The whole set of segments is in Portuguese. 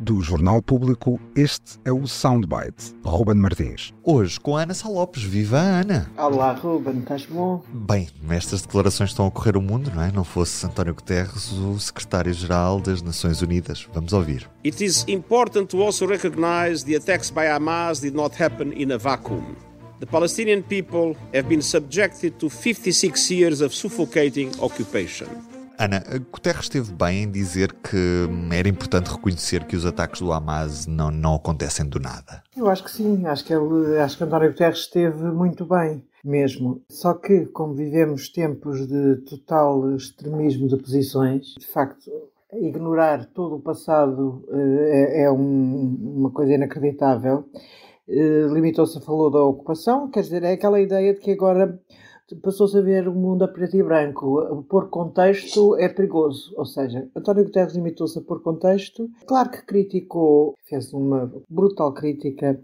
Do Jornal Público, este é o Soundbite. Ruben Martins. Hoje com a Ana Salopes. Viva a Ana! Olá, Ruben, estás bom? Bem, estas declarações estão a correr o mundo, não é? Não fosse António Guterres o secretário-geral das Nações Unidas. Vamos ouvir. It is important to also recognize the attacks by Hamas did not happen in a vacuum. The Palestinian people have been subjected to 56 years of suffocating occupation. Ana, Guterres esteve bem em dizer que era importante reconhecer que os ataques do Hamas não, não acontecem do nada. Eu acho que sim, acho que, ele, acho que António Guterres esteve muito bem mesmo. Só que, como vivemos tempos de total extremismo de posições, de facto, ignorar todo o passado eh, é, é um, uma coisa inacreditável. Eh, limitou-se a falar da ocupação, quer dizer, é aquela ideia de que agora passou-se a ver o mundo a preto e branco. Por contexto é perigoso. Ou seja, António Guterres limitou-se a pôr contexto. Claro que criticou, fez uma brutal crítica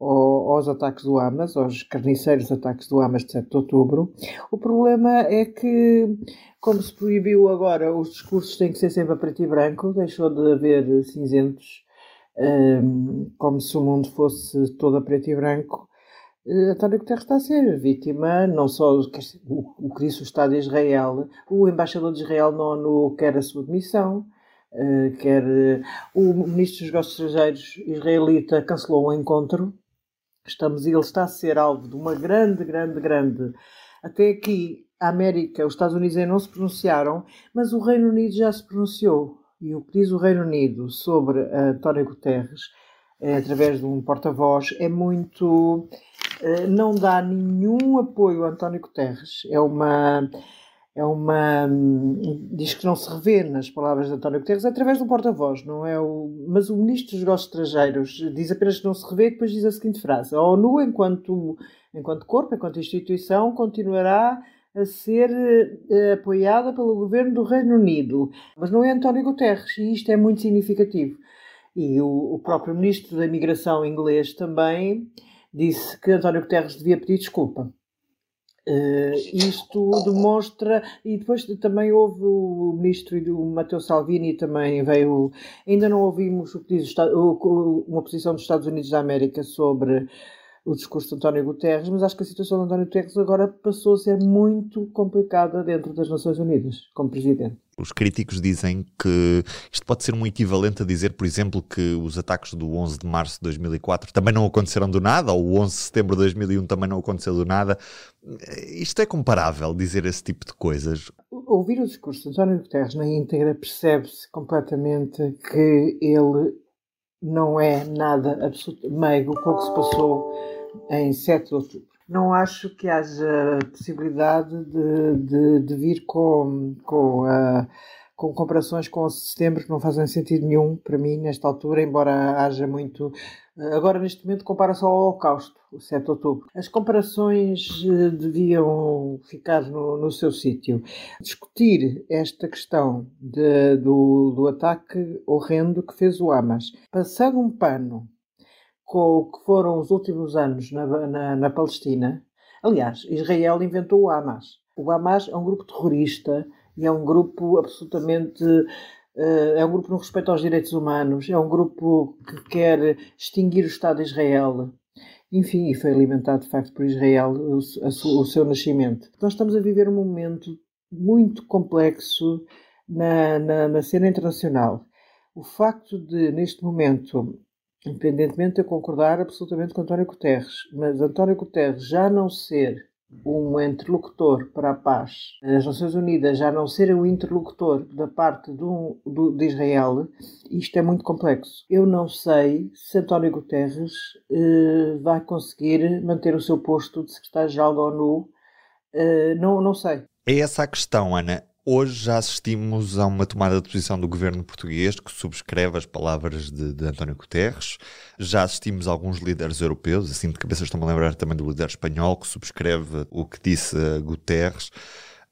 aos ataques do Hamas, aos carniceiros ataques do Hamas de 7 de outubro. O problema é que, como se proibiu agora, os discursos têm que ser sempre a preto e branco, deixou de haver cinzentos, hum, como se o mundo fosse todo a preto e branco. Uh, António Guterres está a ser vítima, não só o, que disse o Estado de Israel, o embaixador de Israel na ONU quer a sua demissão, uh, quer uh, o ministro dos negócios estrangeiros israelita cancelou um encontro. Estamos, ele está a ser alvo de uma grande, grande, grande. Até aqui, a América, os Estados Unidos ainda não se pronunciaram, mas o Reino Unido já se pronunciou. E o que diz o Reino Unido sobre António Guterres, através de um porta-voz, é muito eh, não dá nenhum apoio a António Guterres. É uma. É uma. Diz que não se revê nas palavras de António Guterres através do porta-voz, não é? O, mas o ministro dos Negócios Estrangeiros diz apenas que não se revê e depois diz a seguinte frase: A ONU, enquanto, enquanto corpo, enquanto instituição, continuará a ser uh, apoiada pelo governo do Reino Unido. Mas não é António Guterres, e isto é muito significativo. E o, o próprio ministro da Imigração inglês também disse que António Guterres devia pedir desculpa. Uh, isto demonstra, e depois também houve o ministro e o Matteo Salvini também veio, ainda não ouvimos o que diz o, uma posição dos Estados Unidos da América sobre o discurso de António Guterres, mas acho que a situação de António Guterres agora passou a ser muito complicada dentro das Nações Unidas, como presidente. Os críticos dizem que isto pode ser um equivalente a dizer, por exemplo, que os ataques do 11 de março de 2004 também não aconteceram do nada, ou o 11 de setembro de 2001 também não aconteceu do nada. Isto é comparável, dizer esse tipo de coisas? Ouvir o discurso de António Guterres na íntegra percebe-se completamente que ele não é nada absoluto meigo com o que se passou em 7 de outubro não acho que haja possibilidade de, de, de vir com, com, uh, com comparações com setembro que não fazem sentido nenhum para mim nesta altura, embora haja muito. Uh, agora, neste momento, compara-se ao Holocausto, o 7 de outubro. As comparações uh, deviam ficar no, no seu sítio. Discutir esta questão de, do, do ataque horrendo que fez o Hamas, passando um pano com o que foram os últimos anos na, na, na Palestina. Aliás, Israel inventou o Hamas. O Hamas é um grupo terrorista e é um grupo absolutamente. Uh, é um grupo no respeito aos direitos humanos, é um grupo que quer extinguir o Estado de Israel. Enfim, e foi alimentado de facto por Israel o seu nascimento. Nós estamos a viver um momento muito complexo na, na, na cena internacional. O facto de, neste momento, independentemente de eu concordar absolutamente com António Guterres, mas António Guterres já não ser um interlocutor para a paz, as Nações Unidas já não ser o interlocutor da parte do, do, de Israel, isto é muito complexo. Eu não sei se António Guterres eh, vai conseguir manter o seu posto de secretário-geral da ONU. Eh, não, não sei. É essa a questão, Ana. Hoje já assistimos a uma tomada de posição do governo português que subscreve as palavras de, de António Guterres. Já assistimos a alguns líderes europeus, assim de cabeça estou-me a lembrar também do líder espanhol que subscreve o que disse Guterres.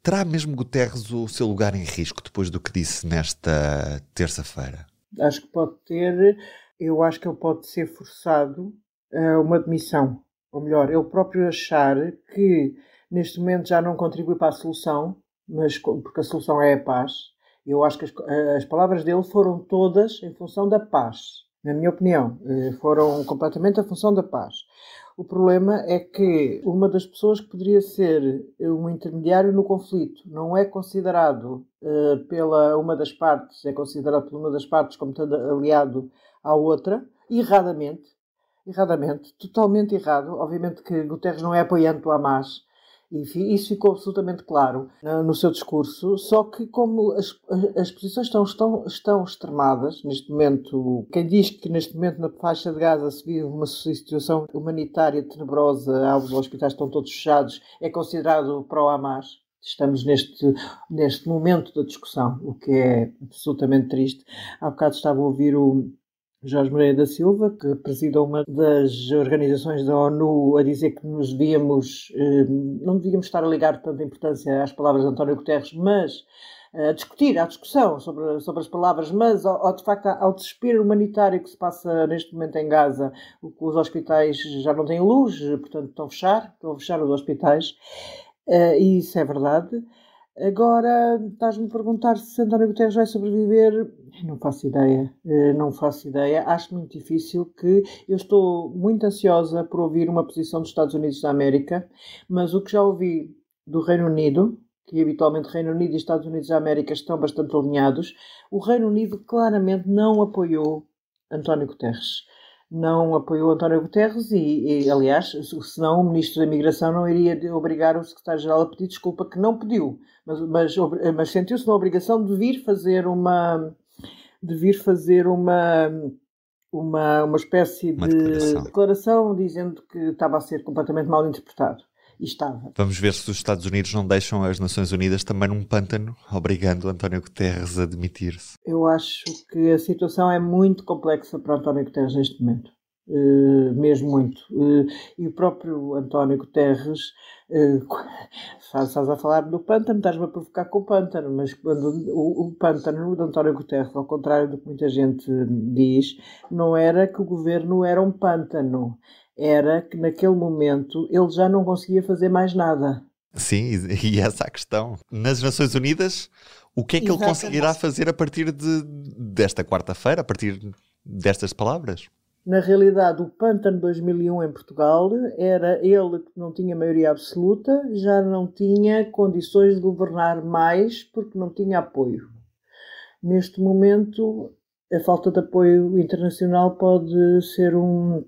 Terá mesmo Guterres o seu lugar em risco depois do que disse nesta terça-feira? Acho que pode ter, eu acho que ele pode ser forçado a uma demissão. Ou melhor, ele próprio achar que neste momento já não contribui para a solução mas porque a solução é a paz, Eu acho que as, as palavras dele foram todas em função da paz. Na minha opinião, eh, foram completamente em função da paz. O problema é que uma das pessoas que poderia ser um intermediário no conflito não é considerado uh, pela uma das partes, é considerado por uma das partes como estando aliado à outra, erradamente, erradamente, totalmente errado. Obviamente que Guterres não é apoiante do Hamas, e isso ficou absolutamente claro no seu discurso, só que como as, as posições estão, estão, estão extremadas, neste momento, quem diz que neste momento na faixa de Gaza se vive uma situação humanitária tenebrosa, os hospitais estão todos fechados, é considerado pró-Hamas. Estamos neste, neste momento da discussão, o que é absolutamente triste. Há bocado estava a ouvir o, Jorge Moreira da Silva, que presida uma das organizações da ONU, a dizer que nos devíamos, eh, não devíamos estar a ligar tanta importância às palavras de António Guterres, mas a discutir, à discussão sobre, sobre as palavras, mas ao, ao, de facto ao desespero humanitário que se passa neste momento em Gaza, os hospitais já não têm luz, portanto estão a fechar, estão a fechar os hospitais, eh, e isso é verdade. Agora, estás-me a perguntar se António Guterres vai sobreviver. Não faço ideia. Eh, não faço ideia. Acho muito difícil que. Eu estou muito ansiosa por ouvir uma posição dos Estados Unidos da América, mas o que já ouvi do Reino Unido, que habitualmente Reino Unido e Estados Unidos da América estão bastante alinhados, o Reino Unido claramente não apoiou António Guterres não apoiou António Guterres e, e, aliás, senão o Ministro da Imigração não iria obrigar o Secretário-Geral a pedir desculpa, que não pediu, mas, mas, mas sentiu-se na obrigação de vir fazer uma de vir fazer uma uma, uma espécie uma de declaração. declaração dizendo que estava a ser completamente mal interpretado. Estava. Vamos ver se os Estados Unidos não deixam as Nações Unidas também num pântano, obrigando António Guterres a demitir-se. Eu acho que a situação é muito complexa para António Guterres neste momento. Uh, mesmo muito. Uh, e o próprio António Guterres, uh, estás a falar do pântano, estás-me a provocar com o pântano, mas quando o, o pântano de António Guterres, ao contrário do que muita gente diz, não era que o governo era um pântano, era que naquele momento ele já não conseguia fazer mais nada. Sim, e essa é a questão. Nas Nações Unidas, o que é que Exatamente. ele conseguirá fazer a partir de, desta quarta-feira, a partir destas palavras? Na realidade, o Pântano 2001 em Portugal era ele que não tinha maioria absoluta, já não tinha condições de governar mais porque não tinha apoio. Neste momento, a falta de apoio internacional pode ser um,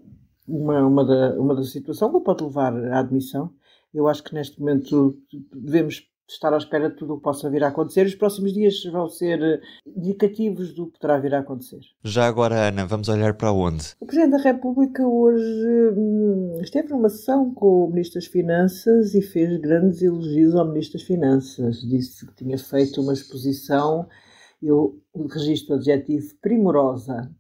uma, uma, da, uma da situação que pode levar à admissão. Eu acho que neste momento devemos estar à espera de tudo o que possa vir a acontecer. Os próximos dias vão ser indicativos do que poderá vir a acontecer. Já agora, Ana, vamos olhar para onde? O Presidente da República hoje hum, esteve numa sessão com o Ministro das Finanças e fez grandes elogios ao Ministro das Finanças. Disse que tinha feito uma exposição, eu registro o adjetivo primorosa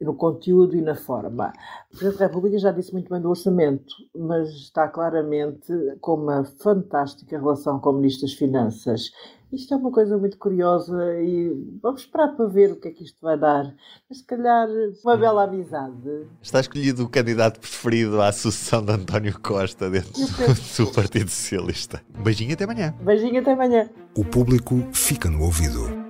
no conteúdo e na forma. O Presidente da República já disse muito bem do orçamento, mas está claramente com uma fantástica relação com o Ministro das Finanças. Isto é uma coisa muito curiosa e vamos esperar para ver o que é que isto vai dar. Mas se calhar uma bela amizade. Está escolhido o candidato preferido à sucessão de António Costa dentro do Partido Socialista. beijinho até amanhã. Beijinho até amanhã. O público fica no ouvido.